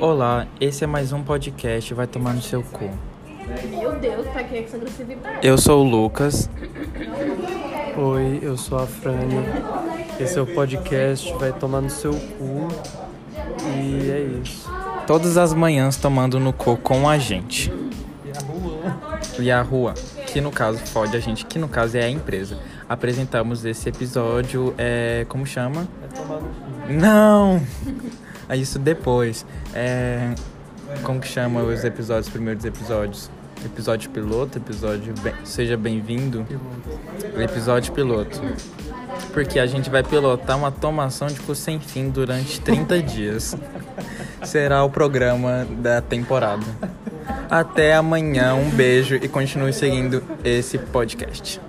Olá, esse é mais um podcast, vai tomar no seu cu. Meu Deus, pra que essa agressividade? Eu sou o Lucas. Oi, eu sou a Frane. Esse é o podcast, vai tomar no seu cu. E é isso. Todas as manhãs tomando no cu com a gente. E a rua, que no caso fode a gente, que no caso é a empresa. Apresentamos esse episódio, é. Como chama? Vai tomar no cu. Não! É Isso depois. É. Como que chama os episódios, os primeiros episódios? Episódio piloto, episódio. bem- Seja bem-vindo. Episódio piloto. Porque a gente vai pilotar uma tomação de cu sem fim durante 30 dias. Será o programa da temporada. Até amanhã, um beijo e continue seguindo esse podcast.